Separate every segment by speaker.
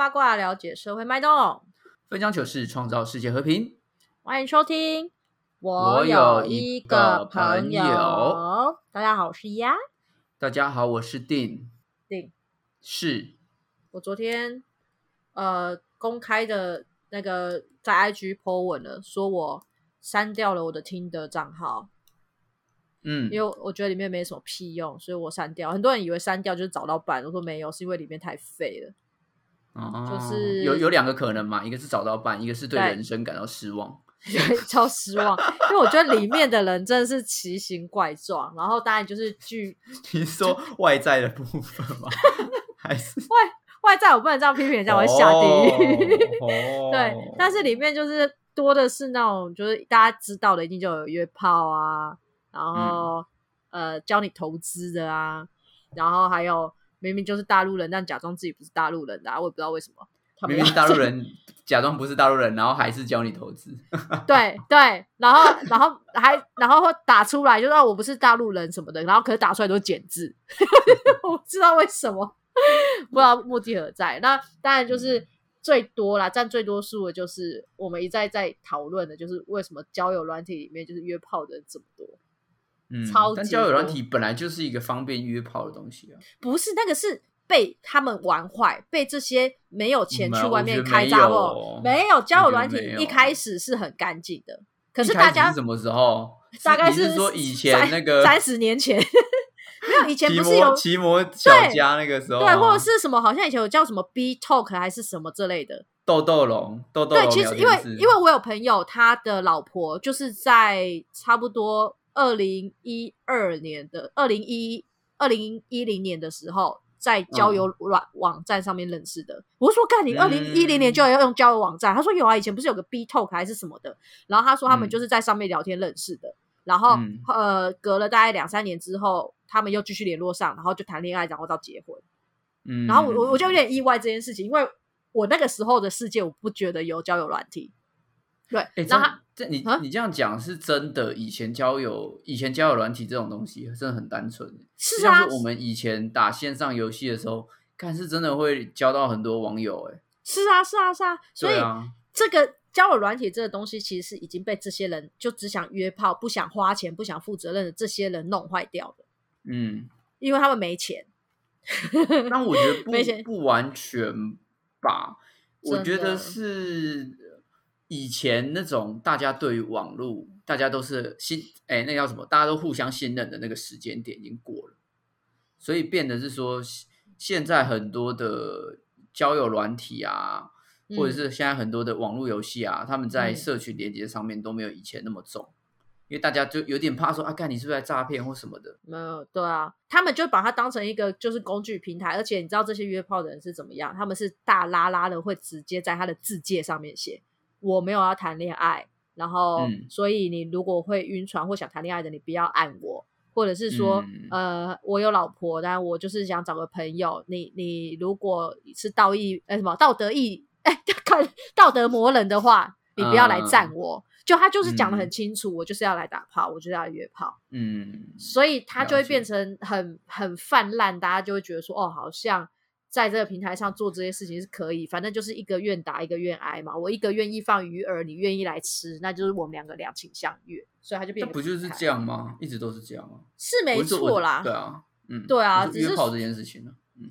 Speaker 1: 八卦了解社会脉动，
Speaker 2: 分享糗事，创造世界和平。
Speaker 1: 欢迎收听。
Speaker 2: 我
Speaker 1: 有
Speaker 2: 有一
Speaker 1: 个
Speaker 2: 个朋
Speaker 1: 友
Speaker 2: 友，
Speaker 1: 大家好，我是丫
Speaker 2: 大家好，我是定，
Speaker 1: 定。
Speaker 2: 是
Speaker 1: 我昨天呃公开的那个在 IG po 文了，说我删掉了我的听的账号，
Speaker 2: 嗯
Speaker 1: 因为我觉得里面没什么屁用，所以我删掉。很多人以为删掉就是找到伴，我说没有，是因为里面太废了。
Speaker 2: 哦
Speaker 1: 就是
Speaker 2: 有有两个可能嘛，一个是找到伴，一个是对
Speaker 1: 对
Speaker 2: 人生感到失望。
Speaker 1: 超失望，因为我觉得里面的人真的是奇形怪状，然后当然就是剧
Speaker 2: 你说外在的部分吗？还是
Speaker 1: 外外在我不能这样批评人家，我会下地狱。
Speaker 2: 哦
Speaker 1: 对，但是里面就是多的是那种，就是大家知道的，一定就有约炮啊，然后、呃教你投资的啊，然后还有明明就是大陆人，但假装自己不是大陆人的、啊，我也不知道为什么。他
Speaker 2: 明明
Speaker 1: 要
Speaker 2: 大陆人 假装不是大陆人，然后还是教你投资。
Speaker 1: 对对，然后然后还然后会打出来，就说我不是大陆人什么的，然后可是打出来都是简字，我不知道为什么，不知道目的何在。那当然就是最多啦，占最多数的就是我们一再在讨论的，就是为什么交友软体里面就是约炮的人这么多？
Speaker 2: 嗯，
Speaker 1: 超级
Speaker 2: 但交友软
Speaker 1: 多
Speaker 2: 体本来就是一个方便约炮的东西啊。
Speaker 1: 不是那个是被他们玩坏，被这些没有钱去外面
Speaker 2: 有我觉得没
Speaker 1: 开杂货
Speaker 2: 有，
Speaker 1: 没有交友
Speaker 2: 我觉得
Speaker 1: 软体
Speaker 2: 没有
Speaker 1: 一开始是很干净的，可是
Speaker 2: 一开
Speaker 1: 大家
Speaker 2: 是什么时候？
Speaker 1: 大概
Speaker 2: 你是说以前那个
Speaker 1: 三十年前，没有以前
Speaker 2: 骑
Speaker 1: 不是有
Speaker 2: 摩骑摩小家那个时候吗，
Speaker 1: 对，或者是什么，好像以前有叫什么 B Talk 还是什么之类的。
Speaker 2: 豆豆龙，豆豆
Speaker 1: 对，
Speaker 2: 龙
Speaker 1: 其实因为
Speaker 2: 室
Speaker 1: 因为我有朋友，他的老婆就是在差不多二零一二年的二零一二零一零年的时候。在交友软网站上面认识的，我说干你二零一零年就要用交友网站，他说有啊，以前不是有个 B Talk 还是什么的，然后他说他们
Speaker 2: 嗯。
Speaker 1: 就是在上面聊天认识的，然后、
Speaker 2: 嗯。
Speaker 1: 呃隔了大概两三年之后，他们又继续联络上，然后就谈恋爱，然后到结婚。
Speaker 2: 嗯，
Speaker 1: 然后我我我就有点意外这件事情，因为我那个时候的世界，我不觉得有交友软体。对，
Speaker 2: 哎，
Speaker 1: 然后他
Speaker 2: 你
Speaker 1: 啊？
Speaker 2: 你这样讲是真的，以前交友以前交友软体这种东西真的很单纯，
Speaker 1: 是啊
Speaker 2: 像是我们以前打线上游戏的时候，看是真的会交到很多网友，哎，
Speaker 1: 是啊是啊是啊，所以
Speaker 2: 啊，
Speaker 1: 这个交友软体这个东西，其实是已经被这些人就只想约炮、不想花钱、不想负责任的这些人弄坏掉的，
Speaker 2: 嗯，
Speaker 1: 因为他们没钱。
Speaker 2: 但我觉得 不完全吧，我觉得是以前那种大家对于网络，大家都是信，哎，那叫什么？大家都互相信任的那个时间点已经过了，所以变得是说，现在很多的交友软体啊，或者
Speaker 1: 嗯
Speaker 2: 是现在很多的网络游戏啊，他们在
Speaker 1: 嗯
Speaker 2: 社群连接上面都没有以前那么重。因为大家就有点怕说啊，看你是不是在诈骗或什么的，
Speaker 1: 没有，对啊，他们就把它当成一个就是工具平台，而且你知道这些约炮的人是怎么样？他们是大拉拉的，会直接在他的字界上面写我没有要谈恋爱，然后、
Speaker 2: 嗯。
Speaker 1: 所以你如果会晕船或想谈恋爱的，你不要按我，或者是说、
Speaker 2: 嗯。
Speaker 1: 呃我有老婆，但我就是想找个朋友，你你如果是道义哎什么道德义哎 看道德魔人的话，你不要来赞我。就他就是讲的很清楚，我就是要来打炮，我就是要来约炮。
Speaker 2: 嗯，
Speaker 1: 所以他就会变成很很泛滥，大家就会觉得说，哦，好像在这个平台上做这些事情是可以，反正就是一个愿打一个愿挨嘛，我一个愿意放鱼饵，你愿意来吃，那就是我们两个两情相悦，所以他就变
Speaker 2: 不就是这样吗？一直都是这样吗？
Speaker 1: 是没错啦，
Speaker 2: 对啊，嗯，
Speaker 1: 对啊只是
Speaker 2: 约炮这件事情呢，嗯，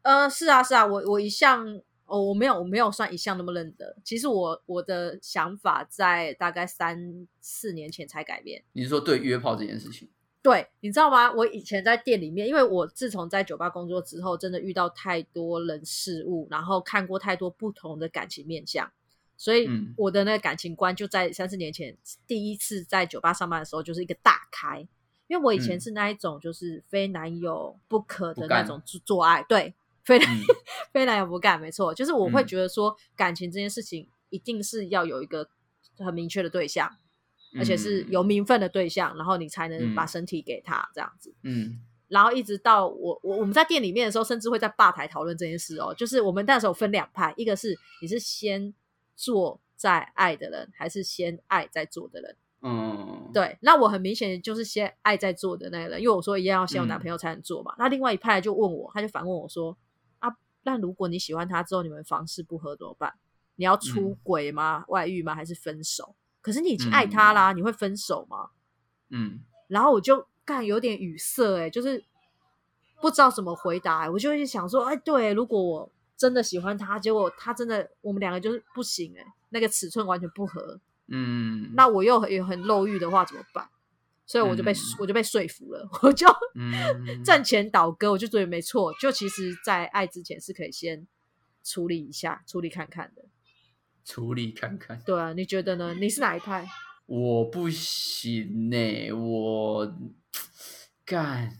Speaker 1: 呃，是啊，是啊，我我一向哦，我没有我没有算一向那么认得，其实我我的想法在大概三四年前才改变。
Speaker 2: 你是说对约炮这件事情？
Speaker 1: 对，你知道吗？我以前在店里面，因为我自从在酒吧工作之后，真的遇到太多人事物，然后看过太多不同的感情面相，所以
Speaker 2: 嗯。
Speaker 1: 我的那个感情观就在三四年前第一次在酒吧上班的时候就是一个大开。因为我以前
Speaker 2: 嗯。
Speaker 1: 是那一种就是非男友不可的那种做做爱，对，非男、
Speaker 2: 嗯。
Speaker 1: 非男友不干，没错，就是我会
Speaker 2: 嗯。
Speaker 1: 觉得说感情这件事情一定是要有一个很明确的对象，而且是有名分的对象，然后你才能把
Speaker 2: 嗯
Speaker 1: 身体给他这样子。
Speaker 2: 嗯
Speaker 1: 然后一直到我我我们在店里面的时候，甚至会在吧台讨论这件事哦。就是我们那时候分两派，一个是你是先做再爱的人，还是先爱再做的人？
Speaker 2: 嗯，
Speaker 1: 对，那我很明显就是先爱再做的那个人，因为我说一样要先有男
Speaker 2: 嗯
Speaker 1: 朋友才能做嘛。那另外一派就问我，他就反问我说：“啊，那如果你喜欢他之后，你们房事不合怎么办？你要出轨吗？外遇吗？还是分手？可是你已经爱他啦，你会分手吗？
Speaker 2: 嗯，
Speaker 1: 然后我就干有点语塞，哎，就是不知道怎么回答。我就一直想说，哎，对，如果我真的喜欢他，结果他真的我们两个就是不行，哎，那个尺寸完全不合，
Speaker 2: 嗯，
Speaker 1: 那我又也很漏欲的话怎么办？所以我就被我就被说服了，我就 挣钱倒戈，我就觉得没错，就其实，在爱之前是可以先处理一下，处理看看的，
Speaker 2: 处理看看。
Speaker 1: 对啊，你觉得呢？你是哪一派？
Speaker 2: 我不行呢，我干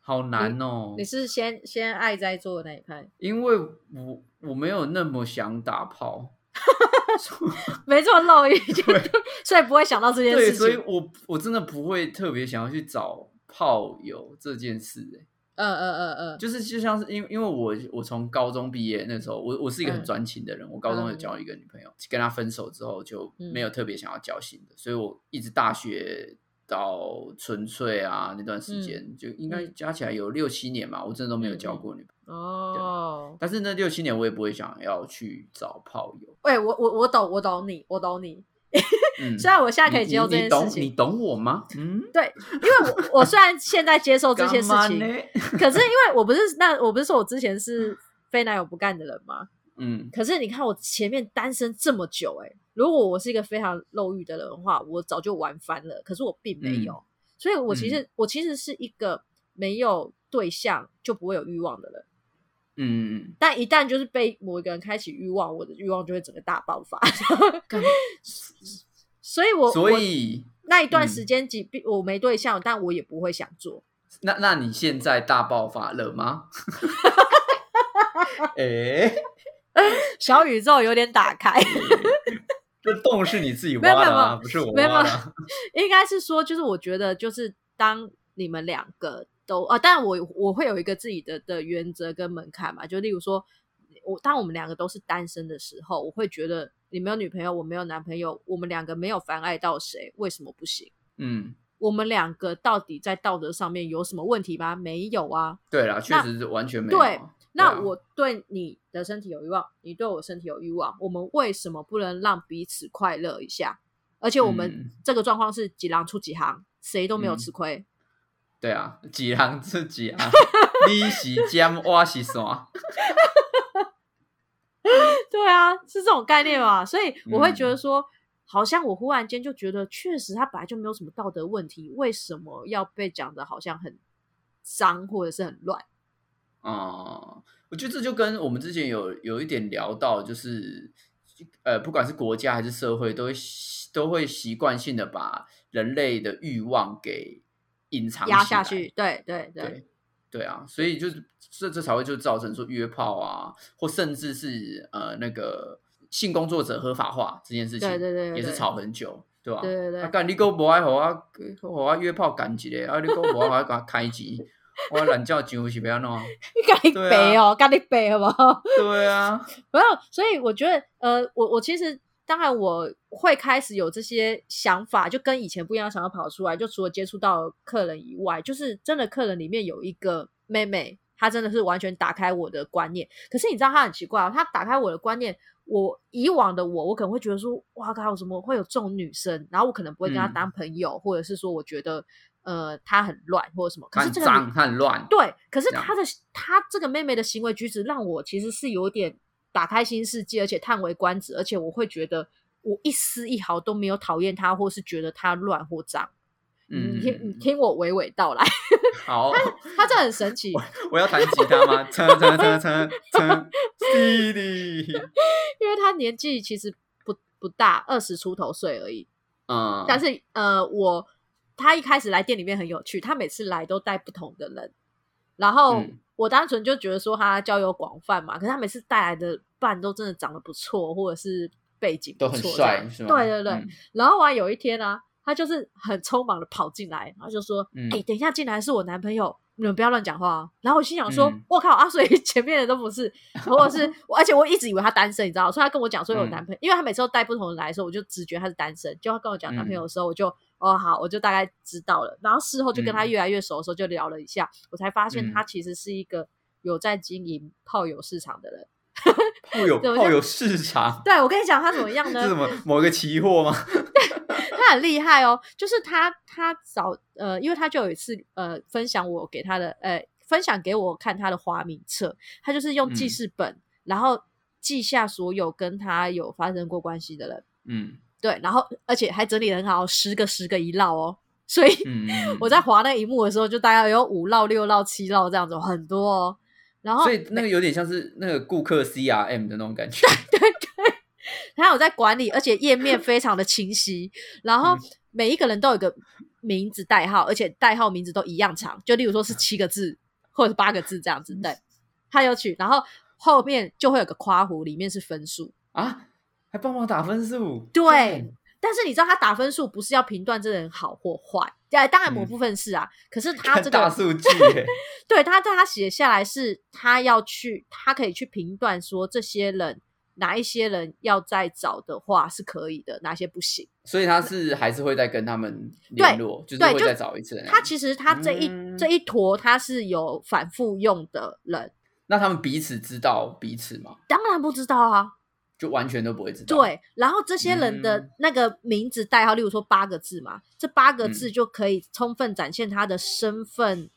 Speaker 2: 好难哦。
Speaker 1: 你是先先爱再做的那一派？
Speaker 2: 因为我我没有那么想打炮。
Speaker 1: 没这么漏意，所以不会想到这件事情。
Speaker 2: 所以我我真的不会特别想要去找炮友这件事。
Speaker 1: 嗯嗯嗯嗯，
Speaker 2: 就是就像是因因为我我从高中毕业那时候，我我是一个很专情的人。我高中有交一个女朋友，跟她分手之后就没有特别想要交心的，所以我一直大学。到纯粹啊，那段时间就应该加起来有六七年嘛，我真的都没有交过女朋友。哦，但是那六七年我也不会想要去找炮友。
Speaker 1: 喂，我我我懂，我懂你，我懂你。虽然我现在可以接受这件事
Speaker 2: 情，你懂我吗？
Speaker 1: 嗯，对，因为我我虽然现在接受这些事情，可是因为我不是那我不是说我之前是非男友不干的人吗？嗯，可是你看我前面单身这么久，哎。如果我是一个非常漏欲的人的话，我早就玩翻了。可是我并没有，所以我其实我其实是一个没有对象就不会有欲望的人。嗯，但一旦就是被某一个人开启欲望，我的欲望就会整个大爆发。所以，我
Speaker 2: 所以
Speaker 1: 那一段时间，即便我没对象，但我也不会想做。
Speaker 2: 那那你现在大爆发了吗？哎，
Speaker 1: 小宇宙有点打开。
Speaker 2: 这洞是你自己挖的，不是我挖的。
Speaker 1: 应该是说，就是我觉得，就是当你们两个都啊，但我我会有一个自己的的原则跟门槛嘛。就例如说，我当我们两个都是单身的时候，我会觉得你没有女朋友，我没有男朋友，我们两个没有妨碍到谁，为什么不行？嗯，我们两个到底在道德上面有什么问题吗？没有啊。
Speaker 2: 对啦，确实是完全没有。
Speaker 1: 对。那我对你的身体有欲望，你对我身体有欲望，我们为什么不能让彼此快乐一下？而且我们这个状况是几狼出几行，谁都没有吃亏。
Speaker 2: 对啊，几行自几行，你是尖，我是山。
Speaker 1: 对啊，是这种概念嘛？所以我会觉得说，好像我忽然间就觉得，确实他本来就没有什么道德问题，为什么要被讲的好像很脏或者是很乱？
Speaker 2: 啊，我觉得这就跟我们之前有有一点聊到，就是呃，不管是国家还是社会，都会都会习惯性的把人类的欲望给隐藏
Speaker 1: 压下去。对对对
Speaker 2: 对啊，所以就是这这才会就造成说约炮啊，或甚至是呃那个性工作者合法化这件事情，
Speaker 1: 对对对，
Speaker 2: 也是吵很久，对吧？
Speaker 1: 对对对，
Speaker 2: 干你哥不爱和我和我约炮干几嘞？啊，你哥不爱和我开机。我懒觉上是不要弄，
Speaker 1: 你干你背哦，咖喱背好不好？
Speaker 2: 对啊，
Speaker 1: 没有，所以我觉得，呃，我我其实当然我会开始有这些想法，就跟以前不一样，想要跑出来。就除了接触到客人以外，就是真的客人里面有一个妹妹，她真的是完全打开我的观念。可是你知道，她很奇怪哦，她打开我的观念，我以往的我，我可能会觉得说，哇靠，怎么会有这种女生？然后我可能不会跟她当朋友，或者是说，我觉得。呃，她很乱或者什么，可是这个
Speaker 2: 很乱。
Speaker 1: 对，可是她的她这个妹妹的行为举止让我其实是有点打开新世界，而且叹为观止，而且我会觉得我一丝一毫都没有讨厌他，或是觉得他乱或脏。嗯，你听你听我娓娓道来。
Speaker 2: 好，
Speaker 1: 他他这很神奇。
Speaker 2: 我要弹吉他吗？唱唱唱唱唱，弟弟。
Speaker 1: 因为他年纪其实不不大，二十出头岁而已。嗯，但是呃我。他一开始来店里面很有趣，他每次来都带不同的人，然后我单纯就觉得说他交友广泛嘛，可是他每次带来的伴都真的长得不错，或者是背景
Speaker 2: 都很帅，是吗？
Speaker 1: 对对对。然后啊，有一天呢，他就是很匆忙的跑进来，然后就说：“哎，等一下进来是我男朋友，你们不要乱讲话。”然后我心想说：“我靠啊！所以 前面的都不是，或者是，而且我一直以为他单身，你知道？所以他跟我讲说有男朋友，因为他每次都带不同人来的时候，我就直觉他是单身。就他跟我讲男朋友的时候，我就。哦，好，我就大概知道了。然后事后就跟他越来越熟的时候，就聊了一下，我才发现他其实是一个有在经营炮友市场的人。
Speaker 2: 炮友
Speaker 1: 怎么
Speaker 2: 炮友市场，
Speaker 1: 对我跟你讲，他怎么样呢？
Speaker 2: 是什么某一个期货吗？
Speaker 1: 他很厉害哦，就是他他早呃，因为他就有一次呃分享我给他的呃分享给我看他的花名册，他就是用记
Speaker 2: 嗯
Speaker 1: 事本，然后记下所有跟他有发生过关系的人，
Speaker 2: 嗯。
Speaker 1: 对，然后而且还整理得很好，十个十个一绕哦，所以我在划那一幕的时候，就大概有五绕、六绕、七绕这样子，很多哦。然后
Speaker 2: 所以那个有点像是那个顾客 CRM 的那种感觉。
Speaker 1: 对对对他有在管理，而且页面非常的清晰，然后
Speaker 2: 嗯
Speaker 1: 每一个人都有一个名字代号，而且代号名字都一样长，就例如说是七个字或者是八个字这样子。对，他有取，然后后面就会有个夸弧，里面是分数。
Speaker 2: 啊，还帮忙打分数？
Speaker 1: 对，但是你知道他打分数不是要评断这个人好或坏，对，当然某
Speaker 2: 嗯
Speaker 1: 部分是啊，可是他
Speaker 2: 看
Speaker 1: 这个
Speaker 2: 大数据，
Speaker 1: 对他在他写下来是，他要去，他可以去评断说这些人哪一些人要再找的话是可以的，哪些不行。
Speaker 2: 所以他是还是会再跟他们联络，就是会再找一次。
Speaker 1: 他其实他这一、
Speaker 2: 嗯
Speaker 1: 这一坨他是有反复用的人，
Speaker 2: 那他们彼此知道彼此吗？
Speaker 1: 当然不知道啊。
Speaker 2: 就完全都不会知道。，
Speaker 1: 对，然后这些人的
Speaker 2: 嗯
Speaker 1: 那个名字代号，例如说八个字嘛，这八个字
Speaker 2: 嗯
Speaker 1: 就可以充分展现他的身份，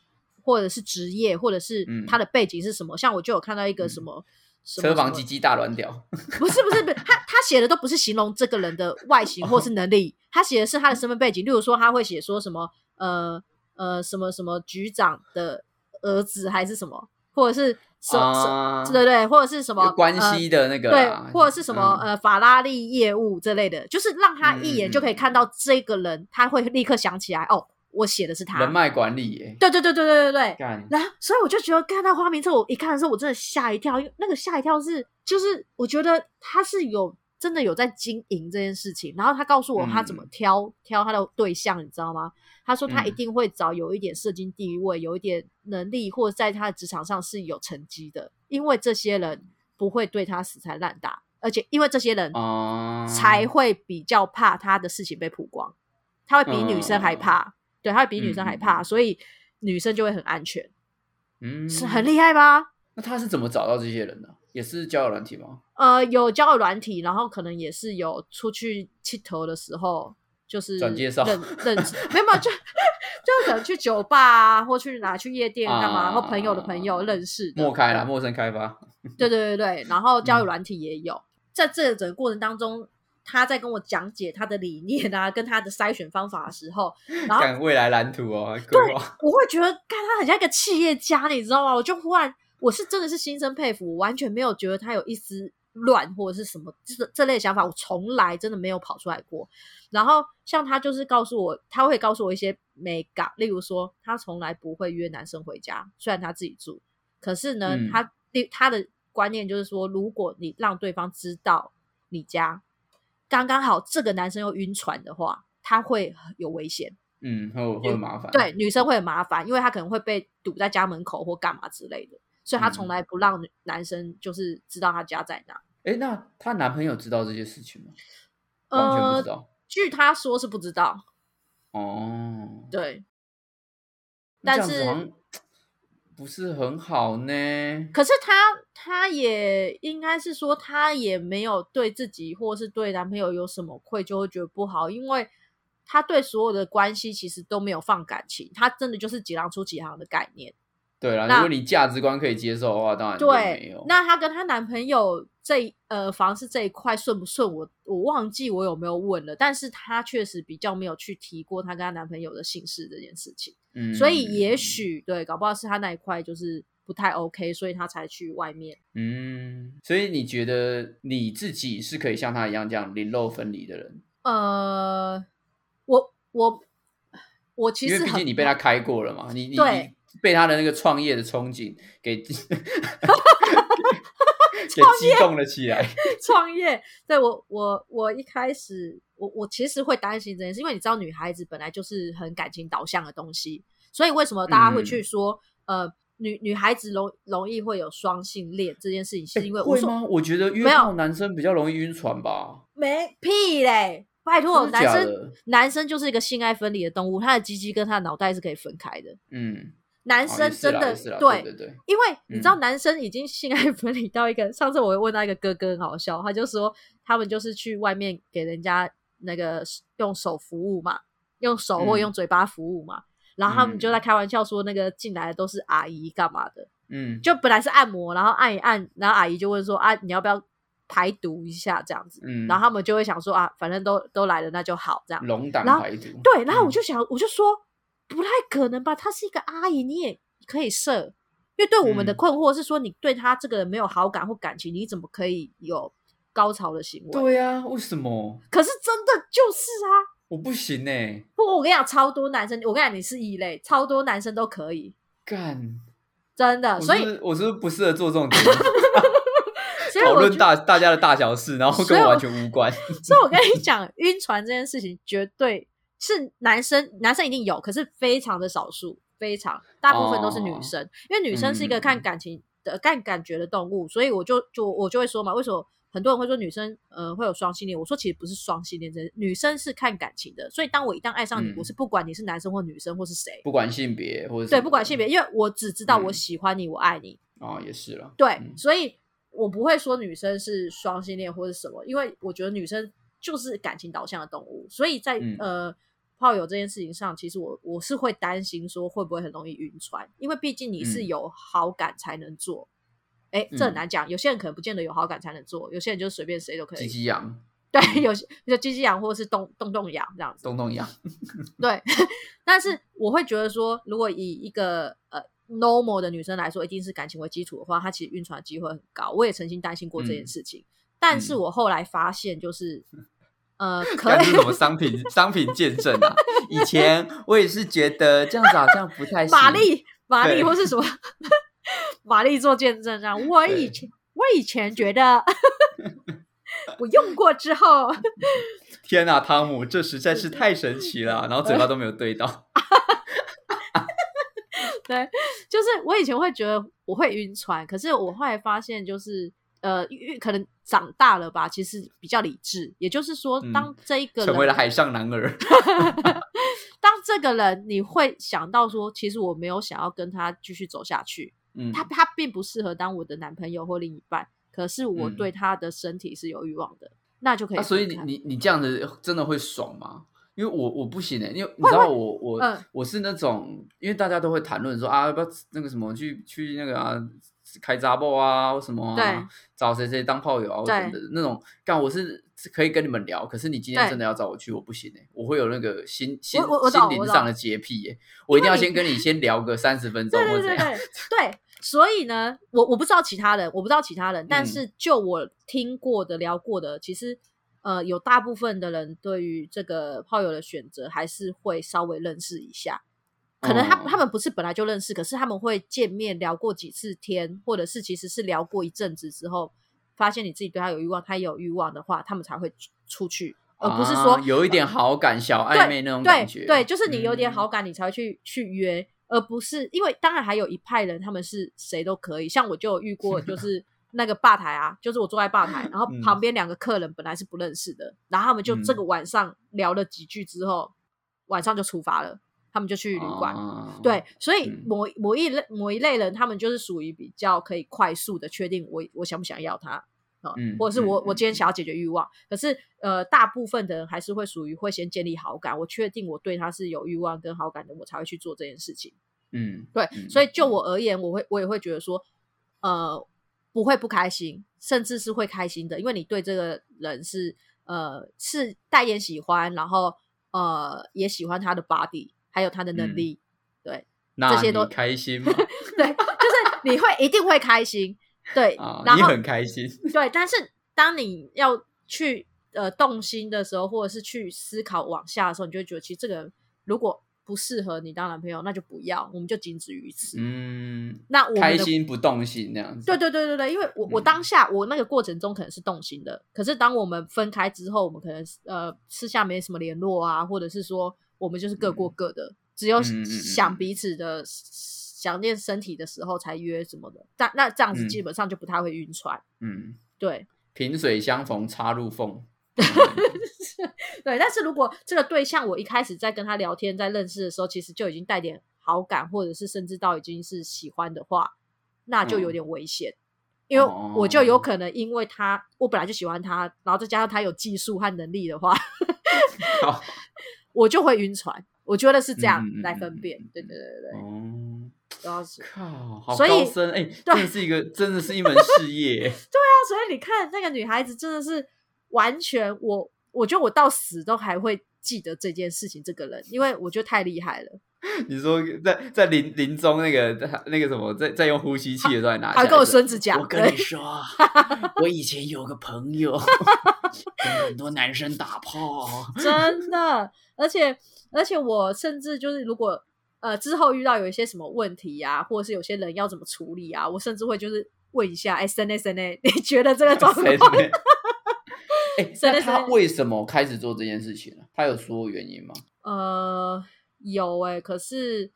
Speaker 1: 或者是职业，或者是
Speaker 2: 嗯
Speaker 1: 他的背景是什么。像我就有看到一个什么。什么
Speaker 2: 车房
Speaker 1: 什么
Speaker 2: 鸡鸡大乱屌，
Speaker 1: 不是不是不是，他他写的都不是形容这个人的外形或是能力，他写的是他的身份背景。例如说，他会写说什么呃呃什么什么局长的儿子还是什么，或者是什
Speaker 2: 啊
Speaker 1: 什对对，或者是什么
Speaker 2: 关
Speaker 1: 呃
Speaker 2: 系的那个
Speaker 1: 对，或者是什么、
Speaker 2: 嗯
Speaker 1: 呃法拉利业务之类的，就是让他一眼就可以看到这个人，他会立刻想起来哦，我写的是他。
Speaker 2: 人脉管理耶，
Speaker 1: 对对对对对对对。然后，所以我就觉得看到花名册，我一看的时候，我真的吓一跳，因为那个吓一跳是，就是我觉得他是有真的有在经营这件事情。然后他告诉我他怎么
Speaker 2: 嗯
Speaker 1: 挑、挑他的对象，你知道吗？他说他一
Speaker 2: 嗯
Speaker 1: 定会找有一点社经地位、有一点能力，或者在他的职场上是有成绩的，因为这些人不会对他死缠烂打，而且因为这些人
Speaker 2: 啊，
Speaker 1: 才会比较怕他的事情被曝光，他会比女生还怕，对，他会比女生还怕，所以女生就会很安全，
Speaker 2: 嗯
Speaker 1: 是很厉害吧？
Speaker 2: 那他是怎么找到这些人的？也是交友软体吗？
Speaker 1: 呃，有交友软体，然后可能也是有出去气头的时候，就是
Speaker 2: 转介绍
Speaker 1: 认认识，没有就就可能去酒吧啊，或去哪去夜店干嘛，
Speaker 2: 啊
Speaker 1: 然后朋友的朋友认识的，
Speaker 2: 陌开啦，陌生开发。
Speaker 1: 对对对对，然后交友
Speaker 2: 嗯
Speaker 1: 软体也有，在这整个过程当中，他在跟我讲解他的理念啊，跟他的筛选方法的时候，然后
Speaker 2: 干未来蓝图哦，对。
Speaker 1: 我会觉得，看他很像一个企业家，你知道吗？我就忽然，我是真的是心生佩服，我完全没有觉得他有一丝乱或者是什么这这类想法，我从来真的没有跑出来过。然后像他就是告诉我，他会告诉我一些美感，例如说他从来不会约男生回家，虽然他自己住，可是呢，
Speaker 2: 嗯
Speaker 1: 他他的观念就是说，如果你让对方知道你家刚刚好这个男生又晕船的话，他会有危险。
Speaker 2: 嗯，会会麻烦。
Speaker 1: 对，女生会很麻烦，因为她可能会被堵在家门口或干嘛之类的，所以她从
Speaker 2: 嗯
Speaker 1: 来不让男生就是知道她家在哪。
Speaker 2: 哎，那她男朋友知道这些事情吗？完全不
Speaker 1: 呃
Speaker 2: 知，道。
Speaker 1: 据她说是不知道，
Speaker 2: 哦，
Speaker 1: 对。但是
Speaker 2: 不是很好呢。
Speaker 1: 可是她她也应该是说，她也没有对自己或是对男朋友有什么愧疚，会觉得不好，因为她对所有的关系其实都没有放感情，她真的就是几行出几行的概念。
Speaker 2: 对啦，如果你价值观可以接受的话，当然
Speaker 1: 对。，那她跟她男朋友这一呃房事这一块顺不顺我，我忘记我有没有问了，但是她确实比较没有去提过她跟她男朋友的姓氏这件事情，
Speaker 2: 嗯，
Speaker 1: 所以也许对，搞不好是她那一块就是不太 OK，所以她才去外面。
Speaker 2: 嗯，所以你觉得你自己是可以像她一样这样零肉分离的人？
Speaker 1: 呃，我我我其
Speaker 2: 因为毕竟你被他开过了嘛，你你被他的那个创业的憧憬给 给激动了起来。
Speaker 1: 创业，对我我我一开始我我其实会担心这件事，因为你知道女孩子本来就是很感情导向的东西，所以为什么大家会去说、呃女女孩子容容易会有双性恋这件事情，是因为我说
Speaker 2: 会吗？我觉得约
Speaker 1: 没有
Speaker 2: 炮男生比较容易晕船吧。
Speaker 1: 没屁嘞，拜托，男生男生就是一个性爱分离的动物，他的鸡鸡跟他的脑袋是可以分开的。
Speaker 2: 嗯，
Speaker 1: 男生真的、对
Speaker 2: 对对对，
Speaker 1: 因为你知道，
Speaker 2: 嗯。
Speaker 1: 男生已经性爱分离到一个，上次我问到一个哥哥很好笑，他就说他们就是去外面给人家那个用手服务嘛，用手或
Speaker 2: 嗯。
Speaker 1: 用嘴巴服务嘛，然后他们就在
Speaker 2: 嗯。
Speaker 1: 开玩笑说那个进来的都是阿姨干嘛的，
Speaker 2: 嗯，
Speaker 1: 就本来是按摩，然后按一按，然后阿姨就问说啊你要不要排毒一下这样子，
Speaker 2: 嗯。
Speaker 1: 然后他们就会想说啊反正都都来了那就好这样，
Speaker 2: 龙胆
Speaker 1: 然后
Speaker 2: 排毒，
Speaker 1: 对，然后我
Speaker 2: 嗯。
Speaker 1: 就想，我就说不太可能吧，她是一个阿姨，你也可以射。因为对我们的
Speaker 2: 嗯
Speaker 1: 困惑是说，你对他这个人没有好感或感情，你怎么可以有高潮的行为？
Speaker 2: 对呀，为什么
Speaker 1: 可是真的就是啊！
Speaker 2: 我不行哎？
Speaker 1: 不，我跟你讲，超多男生，我跟你讲，你是异类，超多男生都可以，
Speaker 2: 干，
Speaker 1: 真的。所以，
Speaker 2: 我是不适合做这种 讨论大大家的大小事，然后跟我完全无关。
Speaker 1: 所以我跟你讲，晕船这件事情绝对是男生，男生一定有，可是非常的少数，非常大部分都是女
Speaker 2: 哦
Speaker 1: 生，因为女生是一个
Speaker 2: 嗯。
Speaker 1: 看感情的、看感觉的动物，所以我就就我就会说嘛，为什么很多人会说女生呃会有双性恋？我说其实不是双性恋，这女生是看感情的，所以当我一旦爱上你，
Speaker 2: 嗯
Speaker 1: 我是不管你是男生或女生或是谁，
Speaker 2: 不管性别或者
Speaker 1: 对，不管性别，因为我只知道我
Speaker 2: 嗯。
Speaker 1: 喜欢你，我爱你，
Speaker 2: 哦，也是了。
Speaker 1: 对，
Speaker 2: 嗯。
Speaker 1: 所以我不会说女生是双性恋或者什么，因为我觉得女生就是感情导向的动物，所以在、
Speaker 2: 嗯。
Speaker 1: 呃炮友这件事情上，其实我我是会担心说会不会很容易晕船，因为毕竟你是
Speaker 2: 嗯
Speaker 1: 有好感才能做。哎、这很
Speaker 2: 嗯
Speaker 1: 难讲。有些人可能不见得有好感才能做，有些人就随便谁都可以。
Speaker 2: 鸡鸡痒，
Speaker 1: 对，有些就鸡鸡痒或是动动动痒这样子。
Speaker 2: 动动痒。
Speaker 1: 对，但是我会觉得说，如果以一个呃 normal 的女生来说，一定是感情为基础的话，她其实晕船的机会很高。我也曾经担心过这件
Speaker 2: 嗯
Speaker 1: 事情，但是
Speaker 2: 嗯
Speaker 1: 我后来发现，就是、呃，可以
Speaker 2: 干什么商品商品见证啊？以前我也是觉得这样子好像不太行。
Speaker 1: 玛丽玛丽或是什么玛丽做见证这样。我以前我以前觉得 我用过之后，
Speaker 2: 天呐、汤姆，这实在是太神奇了！然后嘴巴都没有对到。
Speaker 1: 对，就是我以前会觉得我会晕船，可是我后来发现，就是呃，可能长大了吧，其实比较理智。也就是说，
Speaker 2: 嗯
Speaker 1: 当这一个人、
Speaker 2: 成为了海上男儿。
Speaker 1: 当这个人，你会想到说，其实我没有想要跟他继续走下去，
Speaker 2: 嗯，
Speaker 1: 他他并不适合当我的男朋友或另一半，可是我
Speaker 2: 嗯
Speaker 1: 对他的身体是有欲望的，那就可以
Speaker 2: 啊，所以你你你这样子真的会爽吗？因为我我不行哎、因为你知道我我、
Speaker 1: 嗯
Speaker 2: 我是那种，因为大家都会谈论说啊，要不要那个什么去去那个啊开杂报啊或什么找谁谁当炮友啊或
Speaker 1: 对
Speaker 2: 等等那种。干我是是可以跟你们聊，可是你今天真的要找我去，我不行哎、我会有那个心心心灵上的洁癖哎、我一定要先跟你先聊个三十分钟
Speaker 1: 对
Speaker 2: 或怎样。
Speaker 1: 对对对对，所以呢，我我不知道其他人，我不知道其他人，但
Speaker 2: 嗯
Speaker 1: 是就我听过的、聊过的，其实呃，有大部分的人对于这个炮友的选择，还是会稍微认识一下。可能他、
Speaker 2: 哦
Speaker 1: 他们不是本来就认识，可是他们会见面聊过几次天，或者是其实是聊过一阵子之后，发现你自己对他有欲望，他也有欲望的话，他们才会出去，而不是说、
Speaker 2: 啊有一点好感、小暧昧那种感觉。
Speaker 1: 对，就是你有点
Speaker 2: 嗯
Speaker 1: 好感，你才会去去约，而不是因为当然还有一派人，他们是谁都可以。像我就有遇过，就 是那个吧台啊，就是我坐在吧台，然后
Speaker 2: 嗯
Speaker 1: 旁边两个客人本来是不认识的，然后他们就这个晚上聊了几句之后，晚上就出发了，他们就去旅馆。
Speaker 2: 啊
Speaker 1: 对，所以
Speaker 2: 嗯
Speaker 1: 某某一类某一类人，他们就是属于比较可以快速的确定我我想不想要他啊，
Speaker 2: 嗯
Speaker 1: 或者是我
Speaker 2: 嗯
Speaker 1: 我今天想要解决欲望，可是呃，大部分的人还是会属于会先建立好感，我确定我对他是有欲望跟好感的，我才会去做这件事情。
Speaker 2: 嗯，
Speaker 1: 对，
Speaker 2: 嗯
Speaker 1: 所以就我而言，我会我也会觉得说，呃，不会不开心，甚至是会开心的，因为你对这个人是呃是代言喜欢，然后呃也喜欢他的 body，还有他的能
Speaker 2: 嗯
Speaker 1: 力，对
Speaker 2: 那
Speaker 1: 这些都
Speaker 2: 你开心吗？
Speaker 1: 对，就是你会一定会开心，对，
Speaker 2: 啊，
Speaker 1: 然后
Speaker 2: 你很开心。
Speaker 1: 对，但是当你要去呃动心的时候，或者是去思考往下的时候，你就会觉得，其实这个人如果不适合你当男朋友，那就不要，我们就仅止于此。
Speaker 2: 嗯，
Speaker 1: 那我们
Speaker 2: 开心不动心那样子。
Speaker 1: 对对对对对，因为我我
Speaker 2: 嗯
Speaker 1: 当下我那个过程中可能是动心的，可是当我们分开之后，我们可能呃私下没什么联络啊，或者是说我们就是各过各的，只有想彼此的想念身体的时候才约什么的，但那这样子
Speaker 2: 嗯。
Speaker 1: 基本上就不太会晕船。
Speaker 2: 嗯，
Speaker 1: 对。
Speaker 2: 萍水相逢插入缝。
Speaker 1: 对，但是如果这个对象我一开始在跟他聊天，在认识的时候，其实就已经带点好感，或者是甚至到已经是喜欢的话，那就有
Speaker 2: 嗯。
Speaker 1: 点危险。因为我就有
Speaker 2: 哦。
Speaker 1: 可能因为他，我本来就喜欢他，然后再加上他有技术和能力的话，
Speaker 2: 好
Speaker 1: 我就会晕船。我觉得是这样来分辨。
Speaker 2: 嗯嗯
Speaker 1: 对对对对，
Speaker 2: 哦，
Speaker 1: 主要是
Speaker 2: 靠，好
Speaker 1: 所以
Speaker 2: 高深哎，真的是一个真的是一门事业。
Speaker 1: 对啊所以你看那个女孩子真的是完全我，我觉得我到死都还会记得这件事情，这个人，因为我觉得太厉害了。
Speaker 2: 你说在在临临终那个那个什么，在在用呼吸器的时候还拿
Speaker 1: 还跟我孙子讲，
Speaker 2: 我跟你说，我以前有个朋友 跟很多男生打炮，
Speaker 1: 真的，而且而且我甚至就是如果呃之后遇到有一些什么问题呀、或者是有些人要怎么处理啊，我甚至会就是问一下，哎，森内森内，你觉得这个状况？
Speaker 2: 哎，那他为什么开始做这件事情呢？他有说原因吗？
Speaker 1: 呃，有哎、可是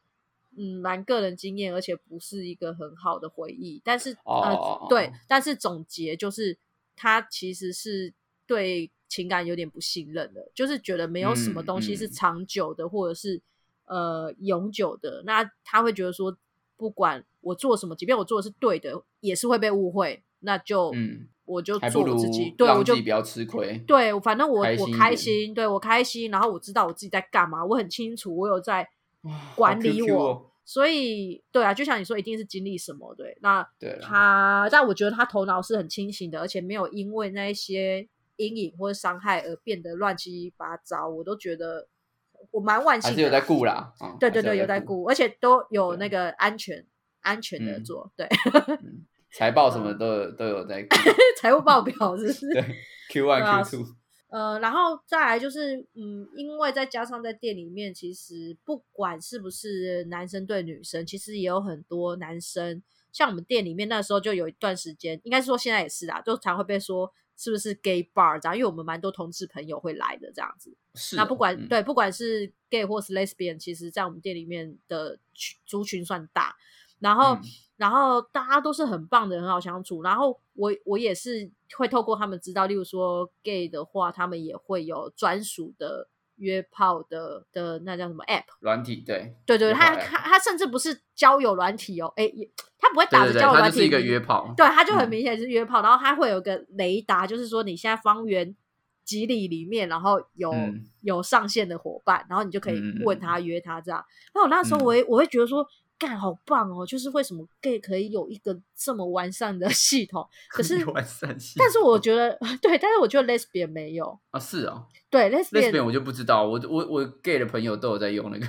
Speaker 1: 嗯，蛮个人经验，而且不是一个很好的回忆。但是
Speaker 2: 哦
Speaker 1: 呃，对，但是总结就是他其实是对情感有点不信任的，就是觉得没有什么
Speaker 2: 嗯
Speaker 1: 东西是
Speaker 2: 嗯
Speaker 1: 长久的，或者是呃永久的。那他会觉得说，不管我做什么，即便我做的是对的，也是会被误会。那就、
Speaker 2: 嗯，
Speaker 1: 我就做我自己，对我就
Speaker 2: 让自己不要吃亏。
Speaker 1: 对，反正我我
Speaker 2: 开心
Speaker 1: 对我开心，然后我知道我自己在干嘛，我很清楚，我有在
Speaker 2: 哇
Speaker 1: 管
Speaker 2: 好
Speaker 1: 理我，
Speaker 2: 哦
Speaker 1: 所以对啊，就像你说，一定是经历什么，对，那
Speaker 2: 对，
Speaker 1: 他，但我觉得他头脑是很清醒的，而且没有因为那一些阴影或者伤害而变得乱七八糟，我都觉得我蛮万幸
Speaker 2: 还是有在顾啦。啊
Speaker 1: 对对对，有在。顾，而且都有那个安全安全的
Speaker 2: 嗯
Speaker 1: 做，对，
Speaker 2: 嗯财报什么都有都有在顾。
Speaker 1: 财务报表是不是？
Speaker 2: 对，Q one Q two，
Speaker 1: 呃，然后再来就是，嗯，因为再加上在店里面，其实不管是不是男生对女生，其实也有很多男生，像我们店里面那时候就有一段时间，应该是说现在也是啦，就常会被说是不是 gay bar 这样，因为我们蛮多同志朋友会来的这样子。
Speaker 2: 是哦
Speaker 1: 那不管、
Speaker 2: 嗯
Speaker 1: 对，不管是 gay 或是 lesbian，其实在我们店里面的群族群算大，然后、
Speaker 2: 嗯
Speaker 1: 然后大家都是很棒的，很好相处。然后我我也是会透过他们知道，例如说 gay 的话，他们也会有专属的约炮的的那叫什么 app。
Speaker 2: 软体对
Speaker 1: 对对，他他他甚至不是交友软体哦，哎，也他不会打着交友软体，
Speaker 2: 是一个约炮。
Speaker 1: 对，他就很
Speaker 2: 嗯
Speaker 1: 明显是约炮，然后他会有个雷达，就是说你现在方圆几里里面，然后有、
Speaker 2: 嗯
Speaker 1: 有上线的伙伴，然后你就可以问他约他这样。那我那时候
Speaker 2: 嗯
Speaker 1: 我也、我会觉得说，干好棒哦，就是为什么 gay 可以有一个这么完善的 系统，可是
Speaker 2: 完善系
Speaker 1: 但是我觉得 对，但是我觉得 lesbian 没有，
Speaker 2: 啊是啊
Speaker 1: 对
Speaker 2: lesbian，Lesbian 我就不知道，我我我 gay 的朋友都有在用那个。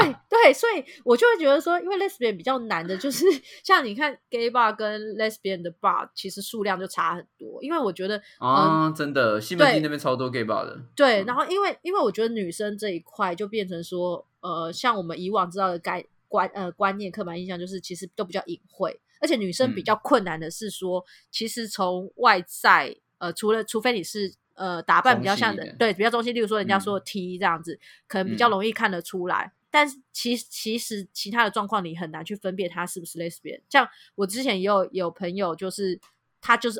Speaker 1: 对对，所以我就会觉得说，因为 lesbian 比较难的，就是 像你看 gay bar 跟 lesbian 的 bar，其实数量就差很多。因为我觉得，
Speaker 2: 啊，真的，西门
Speaker 1: 对
Speaker 2: 町那边超多 gay bar 的。
Speaker 1: 对，
Speaker 2: 嗯
Speaker 1: 然后因为因为我觉得女生这一块就变成说，呃，像我们以往知道的概观呃观念、刻板印象，就是其实都比较隐晦，而且女生比
Speaker 2: 嗯
Speaker 1: 较困难的是说，其实从外在，呃，除了除非你是。呃，打扮比较像的，
Speaker 2: 中性一点
Speaker 1: 对，比较中性。例如说，人家
Speaker 2: 嗯
Speaker 1: 说 T 这样子，可能比较
Speaker 2: 嗯
Speaker 1: 容易看得出来。但是其其实其他的状况，你很难去分辨他是不是 lesbian。像我之前也有有朋友，就是他就是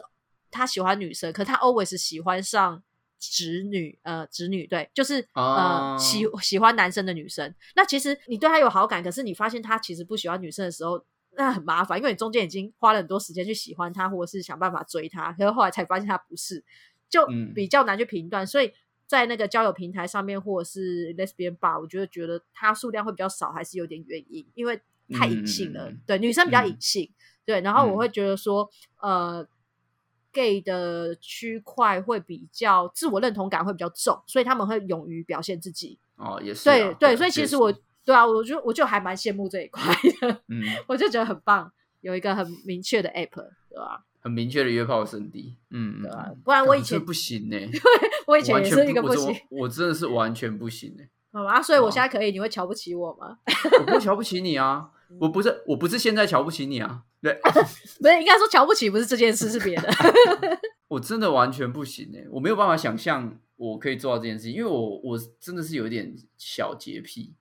Speaker 1: 他喜欢女生，可他 always 喜欢上直女，呃，直女对，就是、
Speaker 2: 哦
Speaker 1: 呃喜喜欢男生的女生。那其实你对她有好感，可是你发现他其实不喜欢女生的时候。那很麻烦，因为你中间已经花了很多时间去喜欢他，或者是想办法追他，可是后来才发现他不是，就
Speaker 2: 嗯
Speaker 1: 比较难去评断。所以在那个交友平台上面，或者是 lesbian bar，我觉得觉得它数量会比较少，还是有点原因，因为太隐性了。对，女生比较
Speaker 2: 嗯
Speaker 1: 隐性，对。然后我
Speaker 2: 嗯
Speaker 1: 会觉得说，呃，gay 的区块会比较自我认同感会比较重，所以他们会勇于表现自己。
Speaker 2: 哦，也是啊。
Speaker 1: 对对，所以其实我对啊，我就我就还蛮羡慕这一块的，
Speaker 2: 嗯，
Speaker 1: 我就觉得很棒，有一个很明确的 app，对吧？
Speaker 2: 很明确的约炮圣地。嗯，
Speaker 1: 对吧
Speaker 2: 嗯？
Speaker 1: 不然我以前
Speaker 2: 不行呢。
Speaker 1: 我以前也是一个不行，
Speaker 2: 我真的是完全不行呢。
Speaker 1: 好吧？所以我
Speaker 2: 哇
Speaker 1: 现在可以，你会瞧不起我吗？
Speaker 2: 我瞧不起你啊，我不是我不是现在瞧不起你啊，对
Speaker 1: 不是，应该说瞧不起不是这件事，是别的。
Speaker 2: 我真的完全不行哎，我没有办法想象我可以做到这件事情，因为我我真的是有一点小洁癖，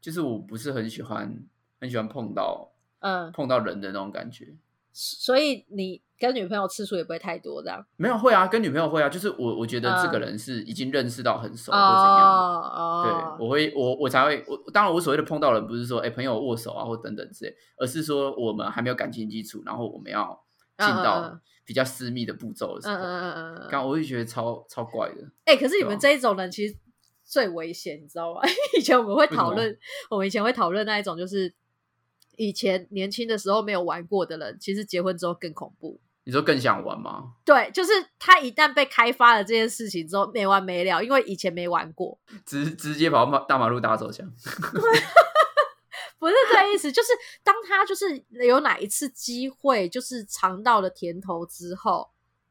Speaker 2: 就是我不是很喜欢很喜欢碰到
Speaker 1: 嗯，
Speaker 2: 碰到人的那种感觉。
Speaker 1: 所以你跟女朋友次数也不会太多，这样。
Speaker 2: 没有会啊，跟女朋友会啊，就是我我觉得这个
Speaker 1: 嗯。
Speaker 2: 人是已经认识到很熟或怎样对
Speaker 1: 哦，，
Speaker 2: 我会我我才会我当然我所谓的碰到人不是说哎朋友握手啊或等等之类，而是说我们还没有感情基础，然后我们要进到
Speaker 1: 嗯。
Speaker 2: 比较私密的步骤的时候，
Speaker 1: 嗯嗯嗯嗯嗯，
Speaker 2: 刚我会觉得超超怪的。
Speaker 1: 哎、可是你们这一种人其实最危险，你知道吗？以前我们会讨论，我们以前会讨论那一种，就是以前年轻的时候没有玩过的人，其实结婚之后更恐怖。
Speaker 2: 你说更想玩吗？
Speaker 1: 对，就是他一旦被开发了这件事情之后，没完没了，因为以前没玩过，
Speaker 2: 直直接跑马大马路打手枪？
Speaker 1: 不是这意思。就是当他就是有哪一次机会，就是尝到了甜头之后，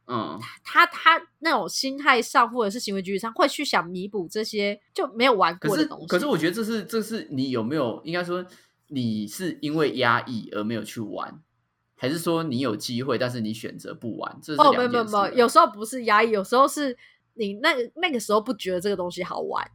Speaker 2: 嗯，
Speaker 1: 他他那种心态上或者是行为举止上，会去想弥补这些就没有玩过的东西。
Speaker 2: 可是我觉得这是这是你有没有应该说你是因为压抑而没有去玩，还是说你有机会但是你选择不玩？这是
Speaker 1: 哦，没有没有。没有，有时候不是压抑，有时候是你那个那个时候不觉得这个东西好玩。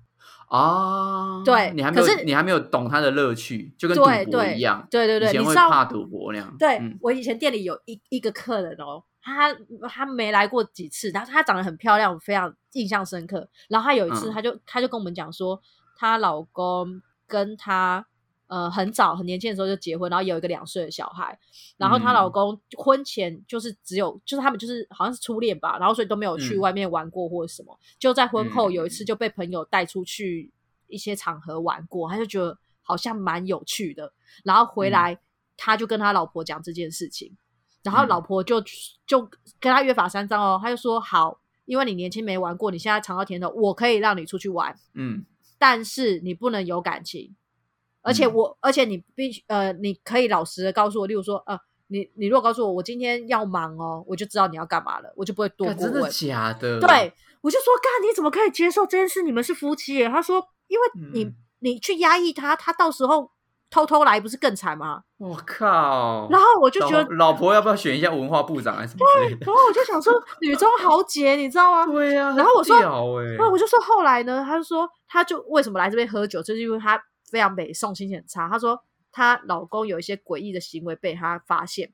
Speaker 2: 啊，
Speaker 1: 对
Speaker 2: 你还没有你还没有懂它的乐趣，就跟赌博
Speaker 1: 对对
Speaker 2: 一样。
Speaker 1: 对对对，
Speaker 2: 以前
Speaker 1: 你
Speaker 2: 会怕赌博那样。
Speaker 1: 对、
Speaker 2: 嗯
Speaker 1: 我以前店里有一一个客人哦，他他没来过几次，然后她长得很漂亮，我非常印象深刻。然后她有一次，
Speaker 2: 嗯
Speaker 1: 她就她就跟我们讲说，她老公跟她呃很早很年轻的时候就结婚，然后有一个两岁的小孩。然后她老
Speaker 2: 嗯
Speaker 1: 公婚前就是只有就是他们就是好像是初恋吧，然后所以都没有去
Speaker 2: 嗯
Speaker 1: 外面玩过或者什么。就在婚后
Speaker 2: 嗯
Speaker 1: 有一次就被朋友带出去一些场合玩过，他就觉得好像蛮有趣的。然后回
Speaker 2: 嗯
Speaker 1: 来他就跟他老婆讲这件事情。然后
Speaker 2: 嗯
Speaker 1: 老婆就就跟他约法三章哦，他就说好，因为你年轻没玩过，你现在尝到甜头，我可以让你出去玩，
Speaker 2: 嗯
Speaker 1: 但是你不能有感情，而且
Speaker 2: 嗯
Speaker 1: 我，而且你必须呃，你可以老实的告诉我，例如说呃，你你如果告诉我我今天要忙哦，我就知道你要干嘛了，我就不会多
Speaker 2: 问真的。假的？
Speaker 1: 对，我就说干，你怎么可以接受这件事？你们是夫妻耶？他说，因为你、
Speaker 2: 嗯
Speaker 1: 你去压抑他，他到时候偷偷来，不是更惨吗？
Speaker 2: 我靠！
Speaker 1: 然后我就觉得
Speaker 2: 老老婆要不要选一下文化部长还是什么对？
Speaker 1: 然后我就想说，女中豪杰，你知道吗？
Speaker 2: 对呀、
Speaker 1: 然后我说
Speaker 2: 屌欸
Speaker 1: 然后我就说后来呢，他就说他就为什么来这边喝酒，就是因为他非常北宋，心情很差。她说她老公有一些诡异的行为被她发现，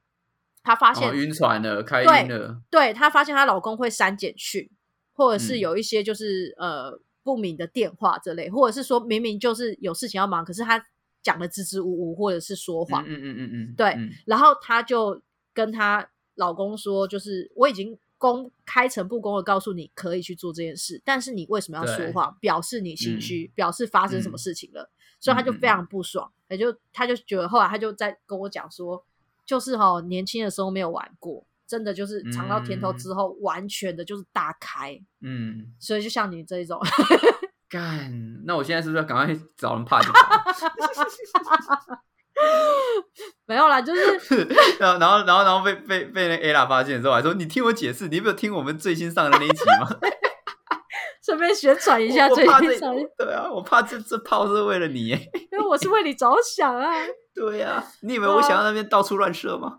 Speaker 1: 她发现、
Speaker 2: 哦晕船了，开
Speaker 1: 对
Speaker 2: 晕了，
Speaker 1: 对她发现她老公会删简讯，或者是
Speaker 2: 嗯
Speaker 1: 有一些就是、呃不明的电话之类，或者是说明明就是有事情要忙，可是她讲的支支吾吾，或者是说谎。
Speaker 2: 嗯嗯嗯嗯嗯，
Speaker 1: 对
Speaker 2: 嗯
Speaker 1: 然后她就跟她老公说，就是我已经公开诚布公的告诉你可以去做这件事，但是你为什么要说谎？表示你心虚，
Speaker 2: 嗯
Speaker 1: 表示发生什么事情了，所以他就非常不爽，也就他就觉得后来他就在跟我讲说，就是哈、年轻的时候没有玩过。真的就是尝到甜头之后，完全的就是大开，
Speaker 2: 嗯，
Speaker 1: 所以就像你这一种，
Speaker 2: 干，那我现在是不是要赶快找人怕就跑？
Speaker 1: 没有啦，就是
Speaker 2: 然后然后然后然后被被被那 A 拉发现的时候，还说你听我解释，你有没有听我们最新上的那一集吗？
Speaker 1: 顺便宣传一下
Speaker 2: 这
Speaker 1: 近上，因
Speaker 2: 对啊，我怕这这炮是为了你耶。
Speaker 1: 为我是为你着想啊。
Speaker 2: 对啊，你以为我想要那边到处乱射吗？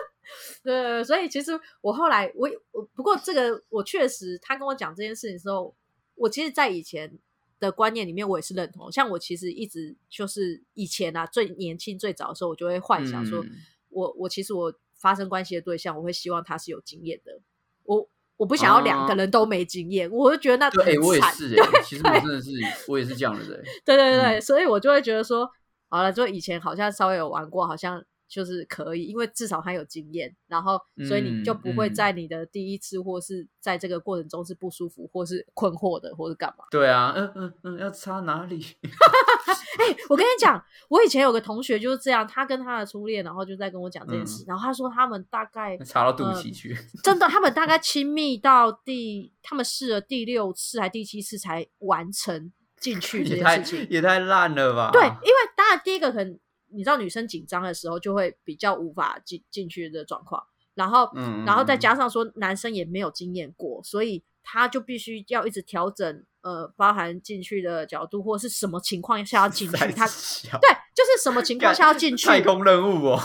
Speaker 1: 对，所以其实我后来我我不过这个我确实他跟我讲这件事情的时候，我其实，在以前的观念里面，我也是认同。像我其实一直就是以前啊，最年轻最早的时候，我就会幻想说，
Speaker 2: 嗯
Speaker 1: 我我其实我发生关系的对象，我会希望他是有经验的。我我不想要两个人都没经验，我就觉得那
Speaker 2: 对，哎、
Speaker 1: 很惨
Speaker 2: 我也是哎、其实我真的是，我也是这样的人。
Speaker 1: 对对对，
Speaker 2: 嗯
Speaker 1: 所以我就会觉得说，好了，就以前好像稍微有玩过，好像就是可以，因为至少他有经验，然后所以你就不会在你的第一次或是在这个过程中是不舒服或是困惑的，或是干嘛。
Speaker 2: 对啊，嗯嗯嗯，要插哪里？
Speaker 1: 哎、我跟你讲，我以前有个同学就是这样，他跟他的初恋，然后就在跟我讲这件事，然后他说他们大概
Speaker 2: 插到肚脐去。
Speaker 1: 真的，他们大概亲密到第，他们试了第六次还第七次才完成进去这
Speaker 2: 也太
Speaker 1: 件事情。
Speaker 2: 也太烂了吧？
Speaker 1: 对，因为当然第一个可能你知道女生紧张的时候就会比较无法进进去的状况，然后、
Speaker 2: 嗯，
Speaker 1: 然后再加上说男生也没有经验过，所以他就必须要一直调整呃包含进去的角度或是什么情况下要进去，他对就是什么情况下要进去，
Speaker 2: 太空任务哦，